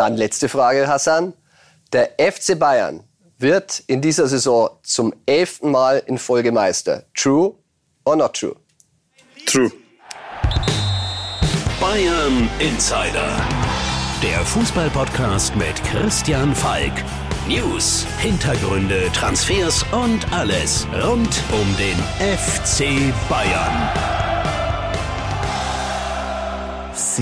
Dann letzte Frage, Hassan. Der FC Bayern wird in dieser Saison zum elften Mal in Folge Meister. True or not true? True. Bayern Insider. Der Fußballpodcast mit Christian Falk. News, Hintergründe, Transfers und alles rund um den FC Bayern.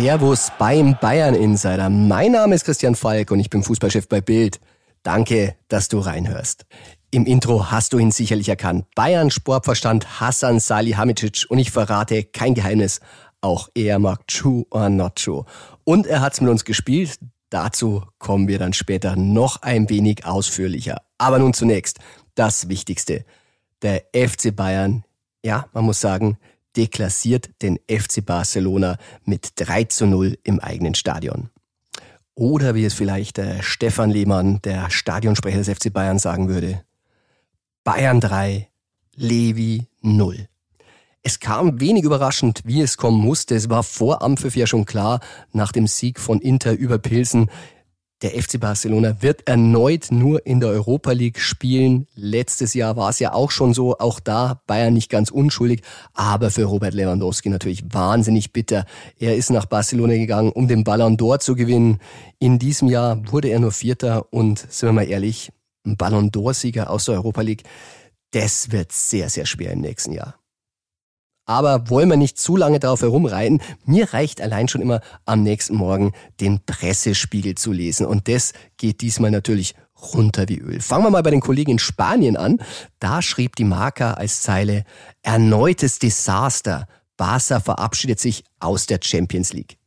Servus beim Bayern Insider. Mein Name ist Christian Falk und ich bin Fußballchef bei Bild. Danke, dass du reinhörst. Im Intro hast du ihn sicherlich erkannt. Bayern Sportverstand Hassan Salihamidzic und ich verrate kein Geheimnis. Auch er mag True or Not True. Und er hat's mit uns gespielt. Dazu kommen wir dann später noch ein wenig ausführlicher. Aber nun zunächst das Wichtigste. Der FC Bayern, ja, man muss sagen, deklassiert den FC Barcelona mit 3 zu 0 im eigenen Stadion. Oder wie es vielleicht der Stefan Lehmann, der Stadionsprecher des FC Bayern, sagen würde, Bayern 3, Levi 0. Es kam wenig überraschend, wie es kommen musste. Es war vor Ampfiff ja schon klar, nach dem Sieg von Inter über Pilsen, der FC Barcelona wird erneut nur in der Europa League spielen. Letztes Jahr war es ja auch schon so, auch da Bayern nicht ganz unschuldig, aber für Robert Lewandowski natürlich wahnsinnig bitter. Er ist nach Barcelona gegangen, um den Ballon d'Or zu gewinnen. In diesem Jahr wurde er nur Vierter und sind wir mal ehrlich, ein Ballon d'Or-Sieger aus der Europa League, das wird sehr, sehr schwer im nächsten Jahr. Aber wollen wir nicht zu lange darauf herumreiten. Mir reicht allein schon immer am nächsten Morgen den Pressespiegel zu lesen. Und das geht diesmal natürlich runter wie Öl. Fangen wir mal bei den Kollegen in Spanien an. Da schrieb die Marca als Zeile erneutes Desaster. Barca verabschiedet sich aus der Champions League.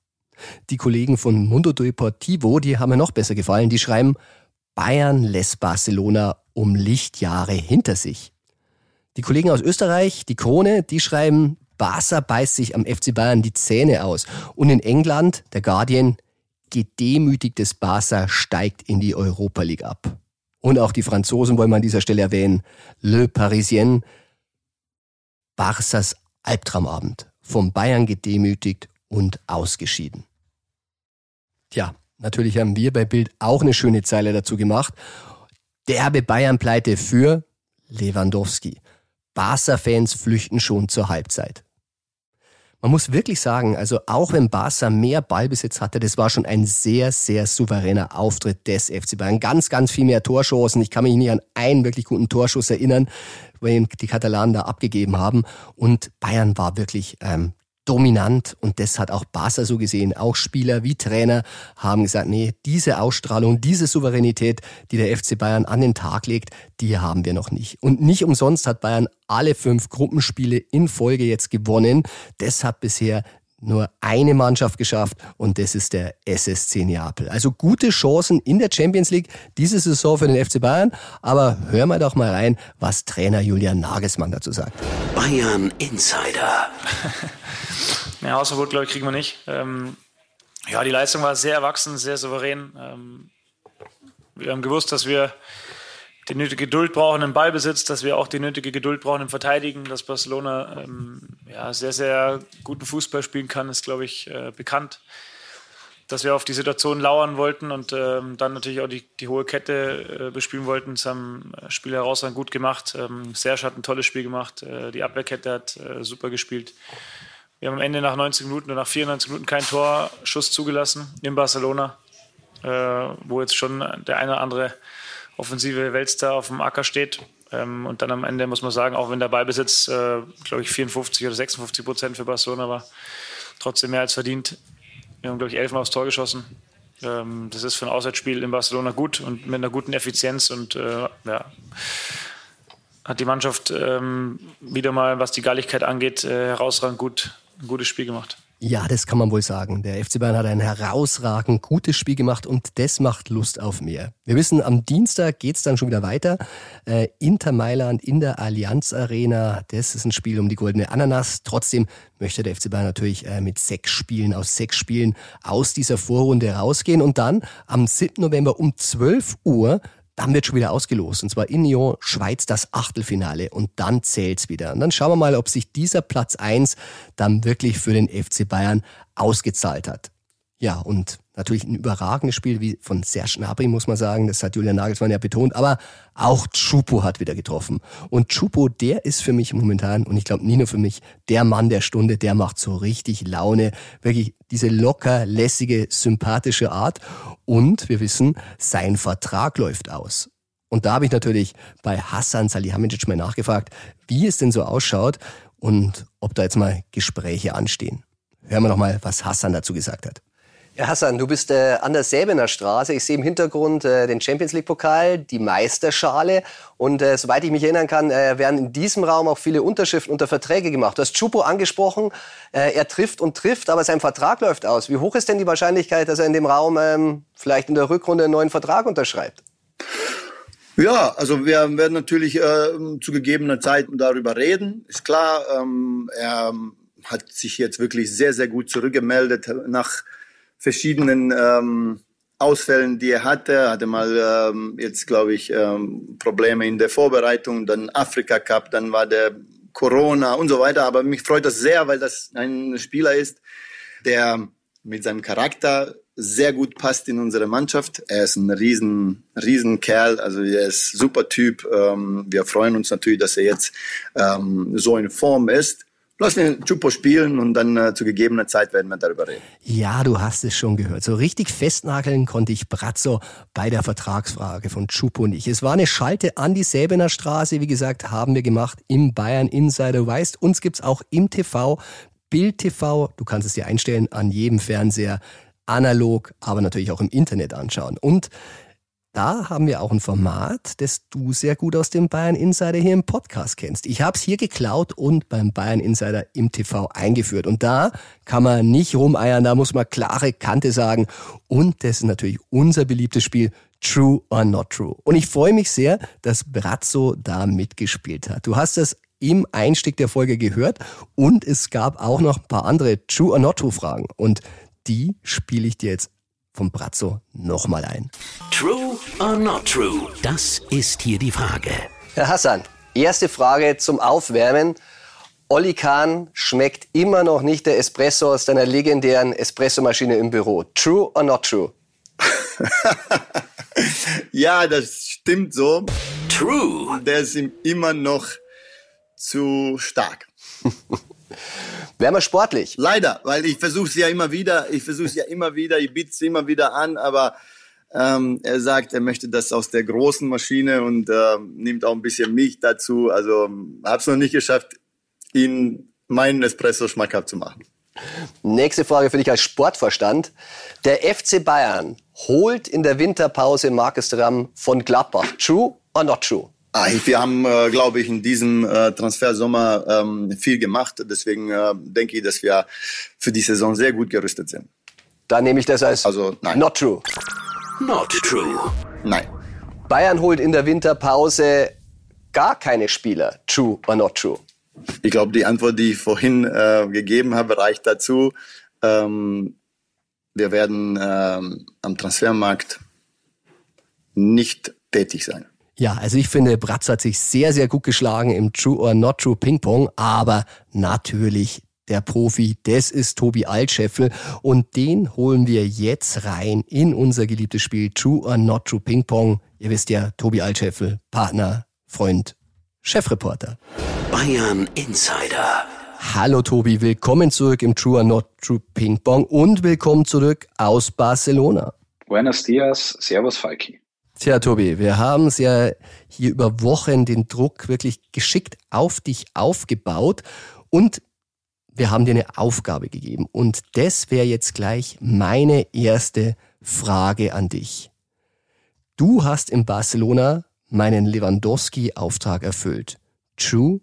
Die Kollegen von Mundo Deportivo, die haben mir noch besser gefallen. Die schreiben, Bayern lässt Barcelona um Lichtjahre hinter sich. Die Kollegen aus Österreich, die Krone, die schreiben, Barca beißt sich am FC Bayern die Zähne aus. Und in England, der Guardian, gedemütigtes Barca steigt in die Europa League ab. Und auch die Franzosen wollen wir an dieser Stelle erwähnen. Le Parisien, Barças Albtraumabend. Vom Bayern gedemütigt und ausgeschieden. Tja, natürlich haben wir bei Bild auch eine schöne Zeile dazu gemacht. Derbe Bayern-Pleite für Lewandowski. Barca-Fans flüchten schon zur Halbzeit. Man muss wirklich sagen, also auch wenn Barca mehr Ballbesitz hatte, das war schon ein sehr, sehr souveräner Auftritt des FC Bayern. Ganz, ganz viel mehr Torschancen. Ich kann mich nicht an einen wirklich guten Torschuss erinnern, den die Katalanen da abgegeben haben. Und Bayern war wirklich ähm, dominant und das hat auch Barca so gesehen. Auch Spieler wie Trainer haben gesagt, nee, diese Ausstrahlung, diese Souveränität, die der FC Bayern an den Tag legt, die haben wir noch nicht. Und nicht umsonst hat Bayern alle fünf Gruppenspiele in Folge jetzt gewonnen. Das hat bisher nur eine Mannschaft geschafft und das ist der SSC Neapel. Also gute Chancen in der Champions League diese Saison für den FC Bayern. Aber hören wir doch mal rein, was Trainer Julian Nagelsmann dazu sagt. Bayern Insider. ja, Hausverbot, glaube ich, kriegen wir nicht. Ähm, ja, die Leistung war sehr erwachsen, sehr souverän. Ähm, wir haben gewusst, dass wir die nötige Geduld brauchen im Ballbesitz, dass wir auch die nötige Geduld brauchen im Verteidigen, dass Barcelona ähm, ja, sehr, sehr guten Fußball spielen kann, ist, glaube ich, äh, bekannt. Dass wir auf die Situation lauern wollten und ähm, dann natürlich auch die, die hohe Kette äh, bespielen wollten. Das haben äh, Spieler herausragend gut gemacht. Ähm, Serge hat ein tolles Spiel gemacht. Äh, die Abwehrkette hat äh, super gespielt. Wir haben am Ende nach 90 Minuten oder nach 94 Minuten keinen Torschuss zugelassen in Barcelona, äh, wo jetzt schon der eine oder andere offensive Weltstar auf dem Acker steht. Ähm, und dann am Ende muss man sagen, auch wenn der Ballbesitz, äh, glaube ich, 54 oder 56 Prozent für Barcelona war, trotzdem mehr als verdient. Wir haben, glaube ich, elfmal aufs Tor geschossen. Ähm, das ist für ein Auswärtsspiel in Barcelona gut und mit einer guten Effizienz und äh, ja, hat die Mannschaft ähm, wieder mal, was die Galligkeit angeht, äh, herausragend gut, ein gutes Spiel gemacht. Ja, das kann man wohl sagen. Der FC Bayern hat ein herausragend gutes Spiel gemacht und das macht Lust auf mehr. Wir wissen, am Dienstag geht's dann schon wieder weiter. Äh, Inter Mailand in der Allianz Arena. Das ist ein Spiel um die goldene Ananas. Trotzdem möchte der FC Bayern natürlich äh, mit sechs Spielen aus sechs Spielen aus dieser Vorrunde rausgehen und dann am 7. November um 12 Uhr dann wird schon wieder ausgelost. Und zwar in Lyon, Schweiz, das Achtelfinale. Und dann zählt's wieder. Und dann schauen wir mal, ob sich dieser Platz eins dann wirklich für den FC Bayern ausgezahlt hat. Ja, und Natürlich ein überragendes Spiel wie von Serge Gnabry, muss man sagen. Das hat Julian Nagelsmann ja betont. Aber auch Chupo hat wieder getroffen. Und Chupo, der ist für mich momentan, und ich glaube nie nur für mich, der Mann der Stunde, der macht so richtig Laune. Wirklich diese locker, lässige, sympathische Art. Und wir wissen, sein Vertrag läuft aus. Und da habe ich natürlich bei Hassan Salihamidzic mal nachgefragt, wie es denn so ausschaut und ob da jetzt mal Gespräche anstehen. Hören wir noch mal, was Hassan dazu gesagt hat. Hassan, du bist äh, an der Säbener Straße. Ich sehe im Hintergrund äh, den Champions League Pokal, die Meisterschale. Und äh, soweit ich mich erinnern kann, äh, werden in diesem Raum auch viele Unterschriften unter Verträge gemacht. Du hast Chupo angesprochen. Äh, er trifft und trifft, aber sein Vertrag läuft aus. Wie hoch ist denn die Wahrscheinlichkeit, dass er in dem Raum ähm, vielleicht in der Rückrunde einen neuen Vertrag unterschreibt? Ja, also wir werden natürlich äh, zu gegebener Zeit darüber reden. Ist klar, ähm, er hat sich jetzt wirklich sehr, sehr gut zurückgemeldet nach verschiedenen ähm, Ausfällen, die er hatte. Er hatte mal ähm, jetzt, glaube ich, ähm, Probleme in der Vorbereitung, dann Afrika Cup, dann war der Corona und so weiter. Aber mich freut das sehr, weil das ein Spieler ist, der mit seinem Charakter sehr gut passt in unsere Mannschaft. Er ist ein riesen, riesen Kerl, also er ist super Typ. Ähm, wir freuen uns natürlich, dass er jetzt ähm, so in Form ist. Lass den Chupo spielen und dann äh, zu gegebener Zeit werden wir darüber reden. Ja, du hast es schon gehört. So richtig festnageln konnte ich Brazzo bei der Vertragsfrage von Chupo nicht. Es war eine Schalte an die Säbener Straße, wie gesagt, haben wir gemacht im Bayern Insider. weißt, uns gibt's auch im TV, Bild TV. Du kannst es dir einstellen an jedem Fernseher analog, aber natürlich auch im Internet anschauen. Und da haben wir auch ein Format, das du sehr gut aus dem Bayern Insider hier im Podcast kennst. Ich habe es hier geklaut und beim Bayern Insider im TV eingeführt. Und da kann man nicht rumeiern, da muss man klare Kante sagen. Und das ist natürlich unser beliebtes Spiel True or Not True. Und ich freue mich sehr, dass Brazzo da mitgespielt hat. Du hast das im Einstieg der Folge gehört und es gab auch noch ein paar andere True or Not True Fragen. Und die spiele ich dir jetzt vom Brazzo nochmal ein. True or not true? Das ist hier die Frage. Herr Hassan, erste Frage zum Aufwärmen. Olli Kahn schmeckt immer noch nicht der Espresso aus deiner legendären Espressomaschine im Büro. True or not true? ja, das stimmt so. True. Der ist immer noch zu stark. Wären wir sportlich? Leider, weil ich versuche es ja immer wieder, ich versuche es ja immer wieder, ich biete es immer wieder an, aber ähm, er sagt, er möchte das aus der großen Maschine und äh, nimmt auch ein bisschen Milch dazu. Also habe es noch nicht geschafft, ihn meinen Espresso schmackhaft zu machen. Nächste Frage für dich als Sportverstand. Der FC Bayern holt in der Winterpause Markus Thuram von Gladbach. True or not true? Ah, wir haben, äh, glaube ich, in diesem äh, Transfersommer ähm, viel gemacht. Deswegen äh, denke ich, dass wir für die Saison sehr gut gerüstet sind. Dann nehme ich das als also, nein. not true. Not true. Nein. Bayern holt in der Winterpause gar keine Spieler. True or not true? Ich glaube, die Antwort, die ich vorhin äh, gegeben habe, reicht dazu. Ähm, wir werden ähm, am Transfermarkt nicht tätig sein. Ja, also ich finde, Bratz hat sich sehr, sehr gut geschlagen im True or Not True Ping Pong, aber natürlich der Profi, das ist Tobi Altscheffel und den holen wir jetzt rein in unser geliebtes Spiel True or Not True Ping Pong. Ihr wisst ja, Tobi Altscheffel, Partner, Freund, Chefreporter. Bayern Insider. Hallo Tobi, willkommen zurück im True or Not True Ping Pong und willkommen zurück aus Barcelona. Buenos dias, servus Falki. Tja, Tobi, wir haben es ja hier über Wochen den Druck wirklich geschickt auf dich aufgebaut und wir haben dir eine Aufgabe gegeben. Und das wäre jetzt gleich meine erste Frage an dich. Du hast in Barcelona meinen Lewandowski-Auftrag erfüllt. True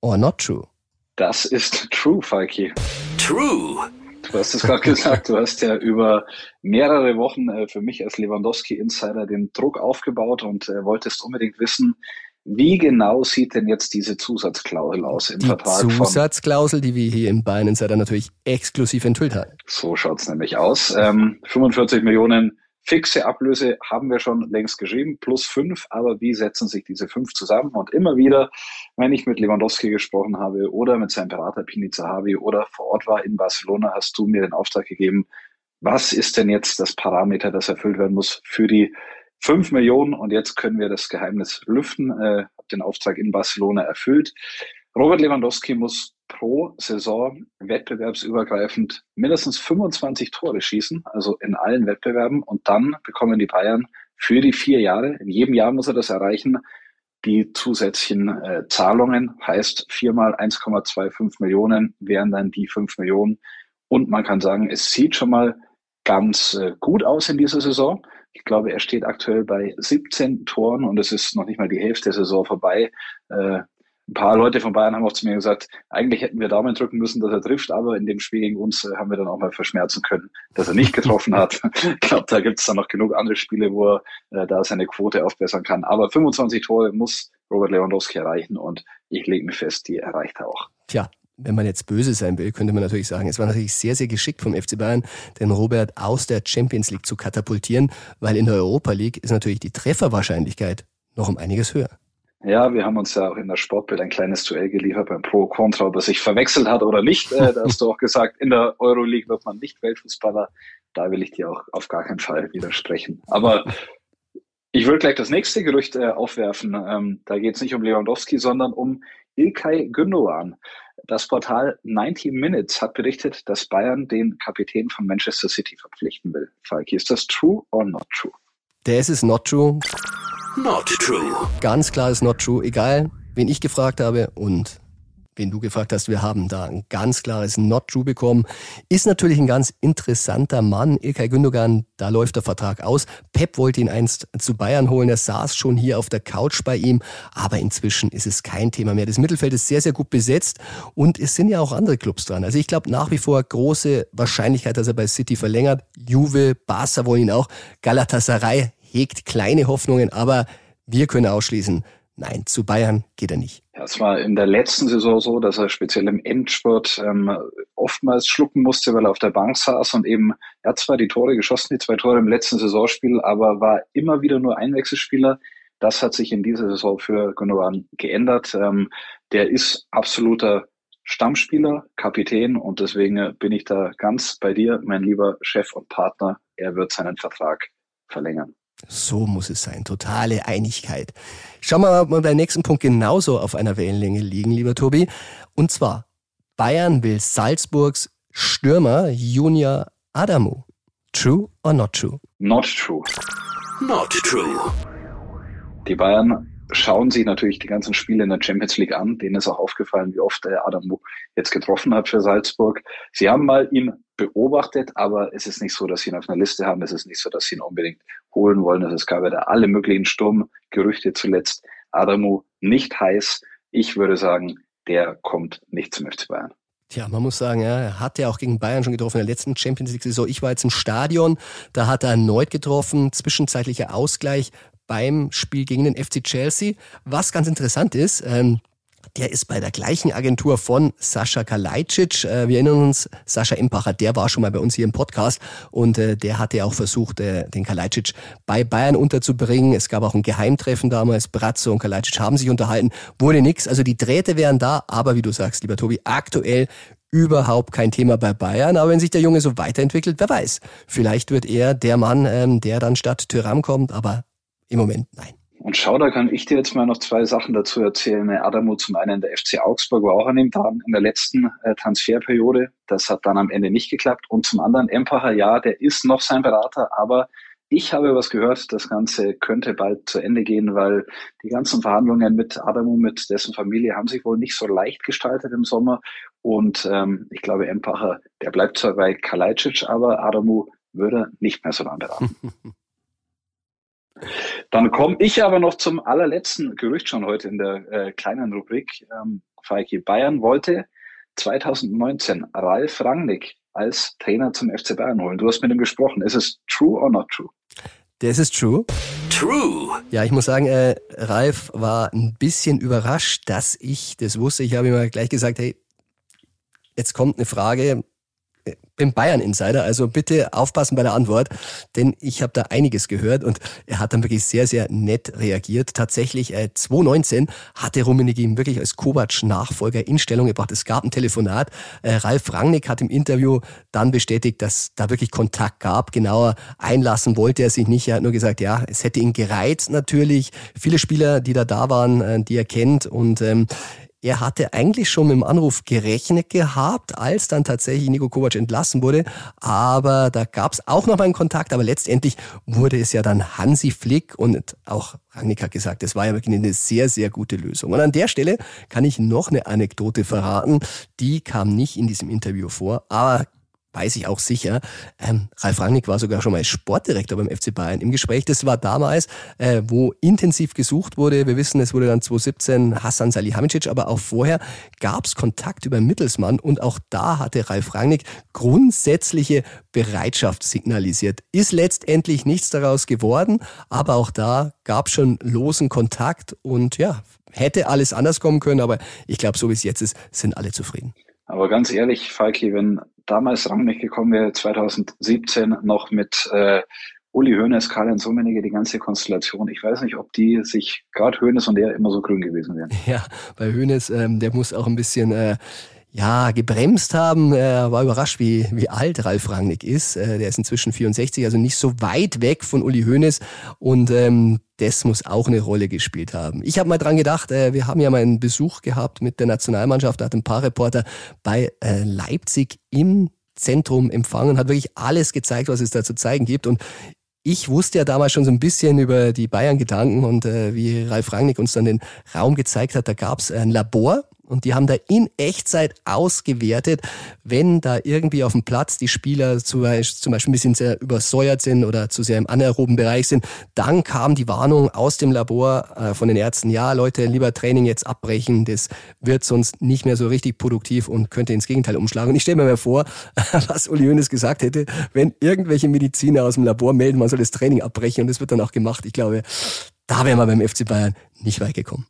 or not true? Das ist true, Falki. True. Du hast es gerade gesagt, du hast ja über mehrere Wochen äh, für mich als Lewandowski-Insider den Druck aufgebaut und äh, wolltest unbedingt wissen, wie genau sieht denn jetzt diese Zusatzklausel aus im die Vertrag? Die Zusatzklausel, die wir hier im Bayern Insider natürlich exklusiv enthüllt haben. So schaut's nämlich aus. Ähm, 45 Millionen Fixe Ablöse haben wir schon längst geschrieben, plus fünf, aber wie setzen sich diese fünf zusammen? Und immer wieder, wenn ich mit Lewandowski gesprochen habe oder mit seinem Berater Pini Zahavi oder vor Ort war in Barcelona, hast du mir den Auftrag gegeben, was ist denn jetzt das Parameter, das erfüllt werden muss für die 5 Millionen? Und jetzt können wir das Geheimnis lüften, äh, den Auftrag in Barcelona erfüllt. Robert Lewandowski muss pro Saison wettbewerbsübergreifend mindestens 25 Tore schießen, also in allen Wettbewerben. Und dann bekommen die Bayern für die vier Jahre, in jedem Jahr muss er das erreichen, die zusätzlichen äh, Zahlungen, heißt viermal 1,25 Millionen wären dann die 5 Millionen. Und man kann sagen, es sieht schon mal ganz äh, gut aus in dieser Saison. Ich glaube, er steht aktuell bei 17 Toren und es ist noch nicht mal die Hälfte der Saison vorbei. Äh, ein paar Leute von Bayern haben auch zu mir gesagt, eigentlich hätten wir Daumen drücken müssen, dass er trifft, aber in dem Spiel gegen uns äh, haben wir dann auch mal verschmerzen können, dass er nicht getroffen hat. ich glaube, da gibt es dann noch genug andere Spiele, wo er äh, da seine Quote aufbessern kann. Aber 25 Tore muss Robert Lewandowski erreichen und ich lege mir fest, die erreicht er auch. Tja, wenn man jetzt böse sein will, könnte man natürlich sagen, es war natürlich sehr, sehr geschickt vom FC Bayern, den Robert aus der Champions League zu katapultieren, weil in der Europa League ist natürlich die Trefferwahrscheinlichkeit noch um einiges höher. Ja, wir haben uns ja auch in der Sportbild ein kleines Duell geliefert beim Pro Contra, ob er sich verwechselt hat oder nicht. Äh, da hast du auch gesagt, in der Euroleague wird man nicht Weltfußballer. Da will ich dir auch auf gar keinen Fall widersprechen. Aber ich würde gleich das nächste Gerücht äh, aufwerfen. Ähm, da geht es nicht um Lewandowski, sondern um Ilkay Gündogan. Das Portal 90 Minutes hat berichtet, dass Bayern den Kapitän von Manchester City verpflichten will. Falki, ist das true or not true? Der ist not true. Not true. Ganz klar ist not true. Egal, wen ich gefragt habe und wen du gefragt hast, wir haben da ein ganz klares Not True bekommen. Ist natürlich ein ganz interessanter Mann. Ilkay Gündogan, da läuft der Vertrag aus. Pep wollte ihn einst zu Bayern holen. Er saß schon hier auf der Couch bei ihm. Aber inzwischen ist es kein Thema mehr. Das Mittelfeld ist sehr, sehr gut besetzt. Und es sind ja auch andere Clubs dran. Also ich glaube nach wie vor große Wahrscheinlichkeit, dass er bei City verlängert. Juve, Barca wollen ihn auch. Galatasaray hegt kleine Hoffnungen. Aber wir können ausschließen, nein, zu Bayern geht er nicht. Es war in der letzten Saison so, dass er speziell im Endspurt ähm, oftmals schlucken musste, weil er auf der Bank saß und eben, er hat zwar die Tore geschossen, die zwei Tore im letzten Saisonspiel, aber war immer wieder nur Einwechselspieler. Das hat sich in dieser Saison für Gundogan geändert. Ähm, der ist absoluter Stammspieler, Kapitän und deswegen bin ich da ganz bei dir, mein lieber Chef und Partner. Er wird seinen Vertrag verlängern. So muss es sein. Totale Einigkeit. Schauen wir mal, ob wir beim nächsten Punkt genauso auf einer Wellenlänge liegen, lieber Tobi. Und zwar, Bayern will Salzburgs Stürmer Junior Adamu. True or not true? Not true. Not true. Die Bayern schauen sich natürlich die ganzen Spiele in der Champions League an. Denen ist auch aufgefallen, wie oft der Adamu jetzt getroffen hat für Salzburg. Sie haben mal ihn beobachtet, aber es ist nicht so, dass sie ihn auf einer Liste haben. Es ist nicht so, dass sie ihn unbedingt holen wollen. Es gab ja da alle möglichen Sturmgerüchte zuletzt. Adamu nicht heiß. Ich würde sagen, der kommt nicht zum FC Bayern. Tja, man muss sagen, ja, er hat ja auch gegen Bayern schon getroffen in der letzten Champions League-Saison. Ich war jetzt im Stadion, da hat er erneut getroffen, zwischenzeitlicher Ausgleich beim Spiel gegen den FC Chelsea. Was ganz interessant ist, ähm, der ist bei der gleichen Agentur von Sascha Kalajdzic. Äh, wir erinnern uns, Sascha Impacher, der war schon mal bei uns hier im Podcast und äh, der hatte auch versucht, äh, den Kalajdzic bei Bayern unterzubringen. Es gab auch ein Geheimtreffen damals. Bratzo und Kalajdzic haben sich unterhalten. Wurde nix. Also die Drähte wären da, aber wie du sagst, lieber Tobi, aktuell überhaupt kein Thema bei Bayern. Aber wenn sich der Junge so weiterentwickelt, wer weiß. Vielleicht wird er der Mann, ähm, der dann statt Tyram kommt, aber im Moment nein. Und schau, da kann ich dir jetzt mal noch zwei Sachen dazu erzählen. Adamo zum einen der FC Augsburg war auch an dem Tag in der letzten äh, Transferperiode. Das hat dann am Ende nicht geklappt. Und zum anderen Empacher, ja, der ist noch sein Berater, aber ich habe was gehört, das Ganze könnte bald zu Ende gehen, weil die ganzen Verhandlungen mit Adamo, mit dessen Familie, haben sich wohl nicht so leicht gestaltet im Sommer. Und ähm, ich glaube, Empacher, der bleibt zwar bei Kalajdzic, aber Adamu würde nicht mehr so lange beraten. Dann komme ich aber noch zum allerletzten Gerücht schon heute in der äh, kleinen Rubrik. Ähm, Feike Bayern wollte 2019 Ralf Rangnick als Trainer zum FC Bayern holen. Du hast mit ihm gesprochen. Ist es true or not true? Das ist true. True. Ja, ich muss sagen, äh, Ralf war ein bisschen überrascht, dass ich das wusste. Ich habe ihm gleich gesagt, hey, jetzt kommt eine Frage, bin Bayern-Insider, also bitte aufpassen bei der Antwort, denn ich habe da einiges gehört und er hat dann wirklich sehr, sehr nett reagiert. Tatsächlich, äh, 2019 hatte Rummenigge ihm wirklich als Kovac-Nachfolger in Stellung gebracht. Es gab ein Telefonat. Äh, Ralf Rangnick hat im Interview dann bestätigt, dass da wirklich Kontakt gab. Genauer einlassen wollte er sich nicht. Er hat nur gesagt, ja, es hätte ihn gereizt natürlich. Viele Spieler, die da da waren, äh, die er kennt und ähm, er hatte eigentlich schon mit dem Anruf gerechnet gehabt, als dann tatsächlich Nico Kovac entlassen wurde. Aber da gab es auch noch mal einen Kontakt. Aber letztendlich wurde es ja dann Hansi Flick und auch Rangnick hat gesagt, es war ja wirklich eine sehr, sehr gute Lösung. Und an der Stelle kann ich noch eine Anekdote verraten. Die kam nicht in diesem Interview vor, aber weiß ich auch sicher. Ähm, Ralf Rangnick war sogar schon mal Sportdirektor beim FC Bayern im Gespräch. Das war damals, äh, wo intensiv gesucht wurde. Wir wissen, es wurde dann 2017 Hassan Salihamidzic, aber auch vorher gab es Kontakt über Mittelsmann und auch da hatte Ralf Rangnick grundsätzliche Bereitschaft signalisiert. Ist letztendlich nichts daraus geworden, aber auch da gab es schon losen Kontakt und ja, hätte alles anders kommen können, aber ich glaube, so wie es jetzt ist, sind alle zufrieden. Aber ganz ehrlich, Falki, wenn damals Rangnick gekommen wäre, 2017 noch mit äh, Uli Hoeneß, Karl-Heinz Rummenigge, die ganze Konstellation. Ich weiß nicht, ob die sich, gerade Hoeneß und er, immer so grün gewesen wären. Ja, bei Hoeneß, ähm, der muss auch ein bisschen... Äh, ja, gebremst haben. Er war überrascht, wie, wie alt Ralf Rangnick ist. Äh, der ist inzwischen 64, also nicht so weit weg von Uli Hoeneß. Und ähm, das muss auch eine Rolle gespielt haben. Ich habe mal dran gedacht, äh, wir haben ja mal einen Besuch gehabt mit der Nationalmannschaft, da hat ein paar Reporter bei äh, Leipzig im Zentrum empfangen, hat wirklich alles gezeigt, was es da zu zeigen gibt. Und ich wusste ja damals schon so ein bisschen über die Bayern-Gedanken und äh, wie Ralf Rangnick uns dann den Raum gezeigt hat, da gab es ein Labor und die haben da in Echtzeit ausgewertet, wenn da irgendwie auf dem Platz die Spieler zum Beispiel, ein bisschen sehr übersäuert sind oder zu sehr im anaeroben Bereich sind. Dann kam die Warnung aus dem Labor äh, von den Ärzten, ja Leute, lieber Training jetzt abbrechen, das wird sonst nicht mehr so richtig produktiv und könnte ins Gegenteil umschlagen. Und ich stelle mir mal vor, was Uli Hoeneß gesagt hätte, wenn irgendwelche Mediziner aus dem Labor melden, man soll das Training abbrechen und das wird dann auch gemacht. Ich glaube, da wären wir beim FC Bayern nicht weit gekommen.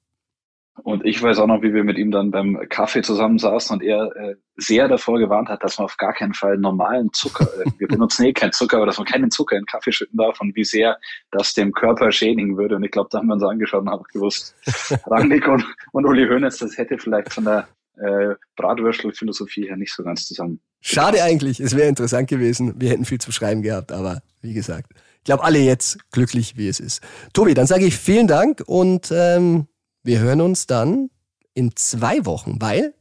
Und ich weiß auch noch, wie wir mit ihm dann beim Kaffee zusammensaßen und er äh, sehr davor gewarnt hat, dass man auf gar keinen Fall normalen Zucker, äh, wir benutzen eh keinen Zucker, aber dass man keinen Zucker in Kaffee schütten darf und wie sehr das dem Körper schädigen würde. Und ich glaube, da haben wir uns angeschaut und haben gewusst, Rangnick und, und Uli Hoeneß, das hätte vielleicht von der äh, Bratwürstel-Philosophie her nicht so ganz zusammen. Schade eigentlich, es wäre interessant gewesen. Wir hätten viel zu schreiben gehabt, aber wie gesagt, ich glaube, alle jetzt glücklich, wie es ist. Tobi, dann sage ich vielen Dank und ähm, wir hören uns dann in zwei Wochen, weil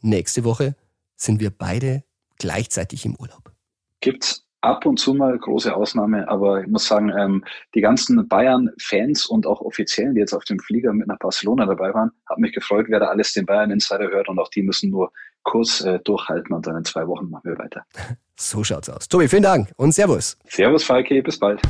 nächste Woche sind wir beide gleichzeitig im Urlaub. Gibt's ab und zu mal große Ausnahme, aber ich muss sagen, ähm, die ganzen Bayern-Fans und auch Offiziellen, die jetzt auf dem Flieger mit nach Barcelona dabei waren, haben mich gefreut, wer da alles den Bayern-Insider hört und auch die müssen nur kurz äh, durchhalten und dann in zwei Wochen machen wir weiter. So schaut's aus. Tobi, vielen Dank und Servus. Servus, Falki, bis bald.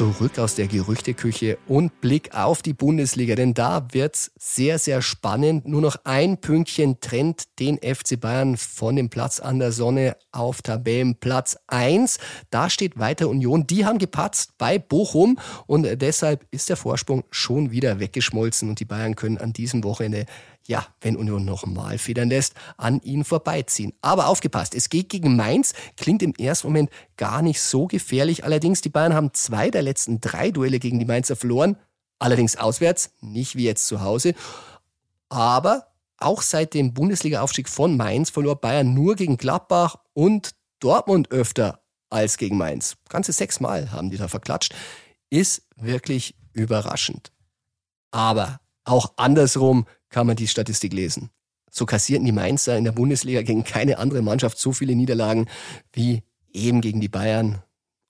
Zurück aus der Gerüchteküche und Blick auf die Bundesliga, denn da wird's sehr, sehr spannend. Nur noch ein Pünktchen trennt den FC Bayern von dem Platz an der Sonne auf Tabellenplatz 1. Da steht weiter Union. Die haben gepatzt bei Bochum und deshalb ist der Vorsprung schon wieder weggeschmolzen und die Bayern können an diesem Wochenende ja, wenn Union noch mal federn lässt, an ihn vorbeiziehen. Aber aufgepasst, es geht gegen Mainz, klingt im ersten Moment gar nicht so gefährlich. Allerdings, die Bayern haben zwei der letzten drei Duelle gegen die Mainzer verloren. Allerdings auswärts, nicht wie jetzt zu Hause. Aber auch seit dem Bundesliga-Aufstieg von Mainz verlor Bayern nur gegen Gladbach und Dortmund öfter als gegen Mainz. Ganze sechsmal haben die da verklatscht. Ist wirklich überraschend. Aber auch andersrum kann man die Statistik lesen. So kassierten die Mainzer in der Bundesliga gegen keine andere Mannschaft so viele Niederlagen wie eben gegen die Bayern.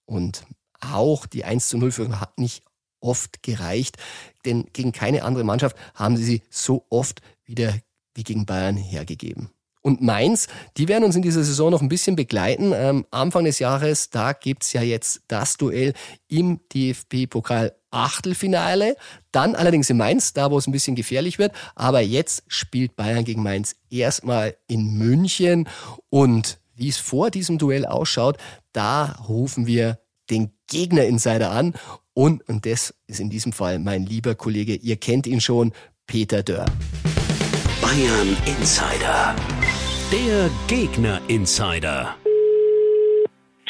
Und auch die 1 zu 0 Führung hat nicht oft gereicht, denn gegen keine andere Mannschaft haben sie sie so oft wieder wie gegen Bayern hergegeben. Und Mainz, die werden uns in dieser Saison noch ein bisschen begleiten. Ähm, Anfang des Jahres, da gibt's ja jetzt das Duell im DFB-Pokal Achtelfinale. Dann allerdings in Mainz, da wo es ein bisschen gefährlich wird. Aber jetzt spielt Bayern gegen Mainz erstmal in München. Und wie es vor diesem Duell ausschaut, da rufen wir den Gegner-Insider an. Und, und das ist in diesem Fall mein lieber Kollege, ihr kennt ihn schon, Peter Dörr. Bayern Insider. Der Gegner Insider.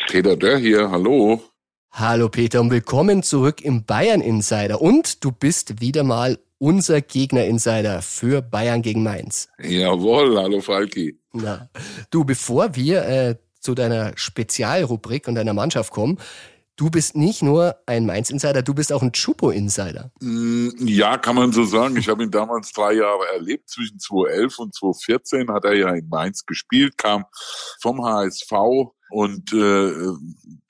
Peter Dörr hier, hallo. Hallo Peter und willkommen zurück im Bayern Insider. Und du bist wieder mal unser Gegner Insider für Bayern gegen Mainz. Jawohl, hallo Falki. Na, du, bevor wir äh, zu deiner Spezialrubrik und deiner Mannschaft kommen, Du bist nicht nur ein Mainz-Insider, du bist auch ein Chupo-Insider. Mm, ja, kann man so sagen. Ich habe ihn damals drei Jahre erlebt. Zwischen 2011 und 2014 hat er ja in Mainz gespielt, kam vom HSV und äh,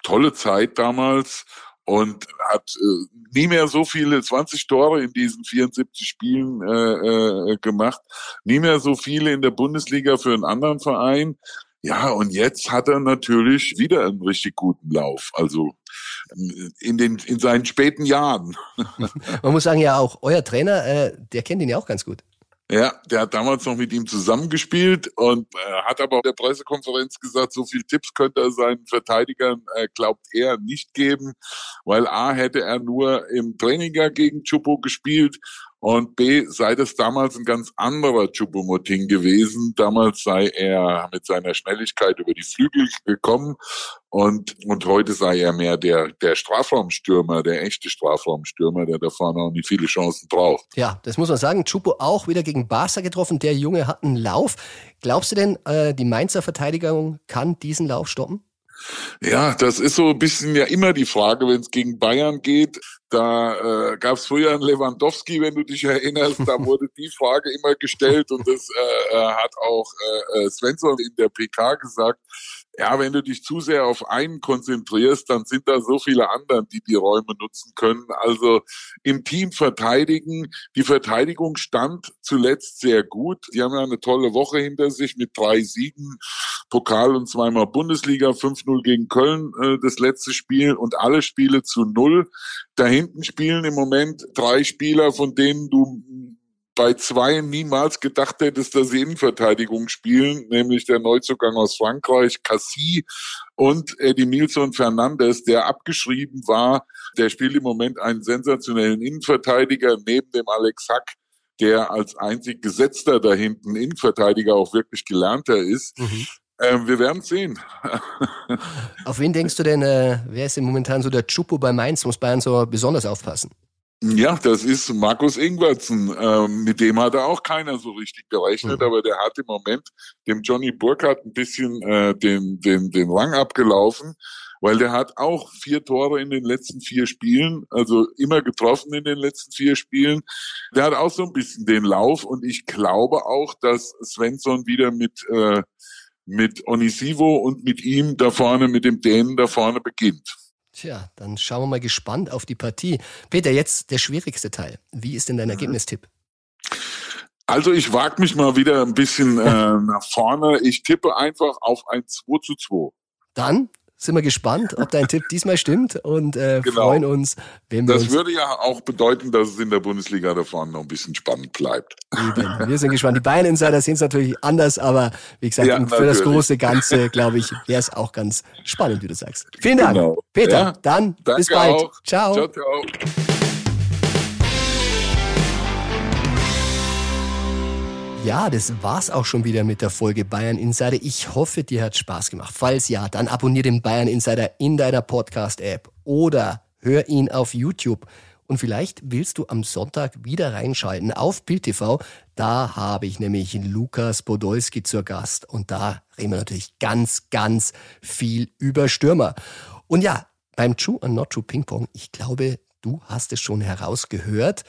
tolle Zeit damals und hat äh, nie mehr so viele 20 Tore in diesen 74 Spielen äh, äh, gemacht, nie mehr so viele in der Bundesliga für einen anderen Verein. Ja, und jetzt hat er natürlich wieder einen richtig guten Lauf. Also in den in seinen späten Jahren. Man muss sagen, ja auch euer Trainer, äh, der kennt ihn ja auch ganz gut. Ja, der hat damals noch mit ihm zusammengespielt und äh, hat aber auf der Pressekonferenz gesagt, so viel Tipps könnte er seinen Verteidigern, äh, glaubt er, nicht geben, weil A hätte er nur im Training gegen Chupo gespielt und B sei das damals ein ganz anderer Choupo-Moting gewesen. Damals sei er mit seiner Schnelligkeit über die Flügel gekommen und, und heute sei er mehr der, der Strafraumstürmer, der echte Strafraumstürmer, der da vorne auch nicht viele Chancen braucht. Ja, das muss man sagen. Chupo auch wieder gegen Barca getroffen. Der Junge hat einen Lauf. Glaubst du denn, äh, die Mainzer Verteidigung kann diesen Lauf stoppen? Ja, das ist so ein bisschen ja immer die Frage, wenn es gegen Bayern geht. Da äh, gab es früher einen Lewandowski, wenn du dich erinnerst, da wurde die Frage immer gestellt und das äh, äh hat auch äh, äh, Svensson in der PK gesagt ja, wenn du dich zu sehr auf einen konzentrierst, dann sind da so viele anderen, die die Räume nutzen können. Also im Team verteidigen. Die Verteidigung stand zuletzt sehr gut. Die haben ja eine tolle Woche hinter sich mit drei Siegen, Pokal und zweimal Bundesliga, 5-0 gegen Köln äh, das letzte Spiel und alle Spiele zu null. Da hinten spielen im Moment drei Spieler, von denen du bei zwei niemals gedacht hättest, dass sie Innenverteidigung spielen, nämlich der Neuzugang aus Frankreich, Cassis und Edimilson Fernandes, der abgeschrieben war. Der spielt im Moment einen sensationellen Innenverteidiger neben dem Alex Hack, der als einzig Gesetzter da hinten Innenverteidiger auch wirklich gelernter ist. Mhm. Ähm, wir werden sehen. Auf wen denkst du denn, äh, wer ist denn momentan so der Chupo bei Mainz? Muss Bayern so besonders aufpassen? Ja, das ist Markus Ingwertsen. Ähm, mit dem hat er auch keiner so richtig gerechnet, mhm. aber der hat im Moment dem Johnny Burkhardt ein bisschen äh, den, den, den Rang abgelaufen, weil der hat auch vier Tore in den letzten vier Spielen, also immer getroffen in den letzten vier Spielen. Der hat auch so ein bisschen den Lauf und ich glaube auch, dass Svensson wieder mit, äh, mit Onisivo und mit ihm da vorne, mit dem Dänen da vorne beginnt. Tja, dann schauen wir mal gespannt auf die Partie. Peter, jetzt der schwierigste Teil. Wie ist denn dein mhm. Ergebnistipp? Also ich wage mich mal wieder ein bisschen äh, nach vorne. Ich tippe einfach auf ein 2 zu 2. Dann sind wir gespannt, ob dein Tipp diesmal stimmt und äh, genau. freuen uns, wenn wir Das uns würde ja auch bedeuten, dass es in der Bundesliga da vorne noch ein bisschen spannend bleibt. Eben. Wir sind gespannt. Die Bayern Insider sehen es natürlich anders, aber wie gesagt, ja, für natürlich. das große Ganze, glaube ich, wäre es auch ganz spannend, wie du sagst. Vielen Dank. Genau. Peter, ja, dann bis bald. Auch. Ciao. ciao, ciao. Ja, das war's auch schon wieder mit der Folge Bayern Insider. Ich hoffe, dir hat Spaß gemacht. Falls ja, dann abonniere den Bayern Insider in deiner Podcast-App oder hör ihn auf YouTube. Und vielleicht willst du am Sonntag wieder reinschalten auf Bild TV. Da habe ich nämlich Lukas Podolski zur Gast und da reden wir natürlich ganz, ganz viel über Stürmer. Und ja, beim True and Not True Ping Pong, ich glaube, du hast es schon herausgehört.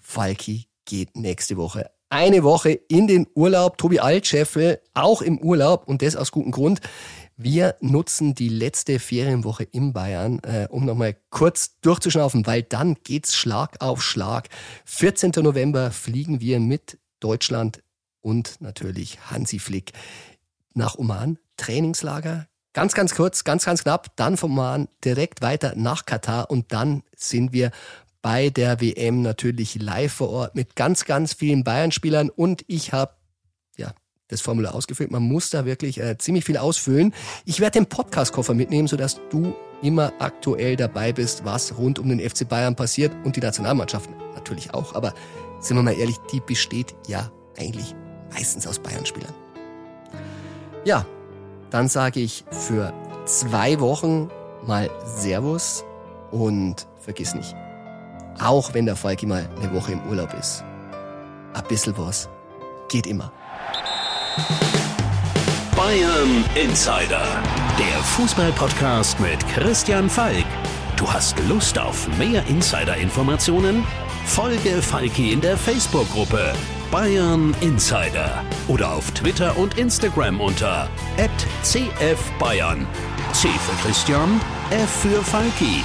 Falki geht nächste Woche eine Woche in den Urlaub. Tobi Altscheffel auch im Urlaub und das aus gutem Grund. Wir nutzen die letzte Ferienwoche in Bayern, äh, um nochmal kurz durchzuschnaufen, weil dann geht's Schlag auf Schlag. 14. November fliegen wir mit Deutschland und natürlich Hansi Flick nach Oman. Trainingslager, ganz, ganz kurz, ganz, ganz knapp. Dann vom Oman direkt weiter nach Katar und dann sind wir bei der WM natürlich live vor Ort mit ganz, ganz vielen Bayern-Spielern und ich habe ja das Formular ausgefüllt. Man muss da wirklich äh, ziemlich viel ausfüllen. Ich werde den Podcast-Koffer mitnehmen, sodass du immer aktuell dabei bist, was rund um den FC Bayern passiert und die Nationalmannschaft natürlich auch. Aber sind wir mal ehrlich, die besteht ja eigentlich meistens aus Bayern-Spielern. Ja, dann sage ich für zwei Wochen mal Servus und vergiss nicht, auch wenn der Falki mal eine Woche im Urlaub ist, ein bisschen was geht immer. Bayern Insider, der Fußballpodcast mit Christian Falk. Du hast Lust auf mehr Insider-Informationen? Folge Falki in der Facebook-Gruppe Bayern Insider oder auf Twitter und Instagram unter @cfbayern. C für Christian, F für Falki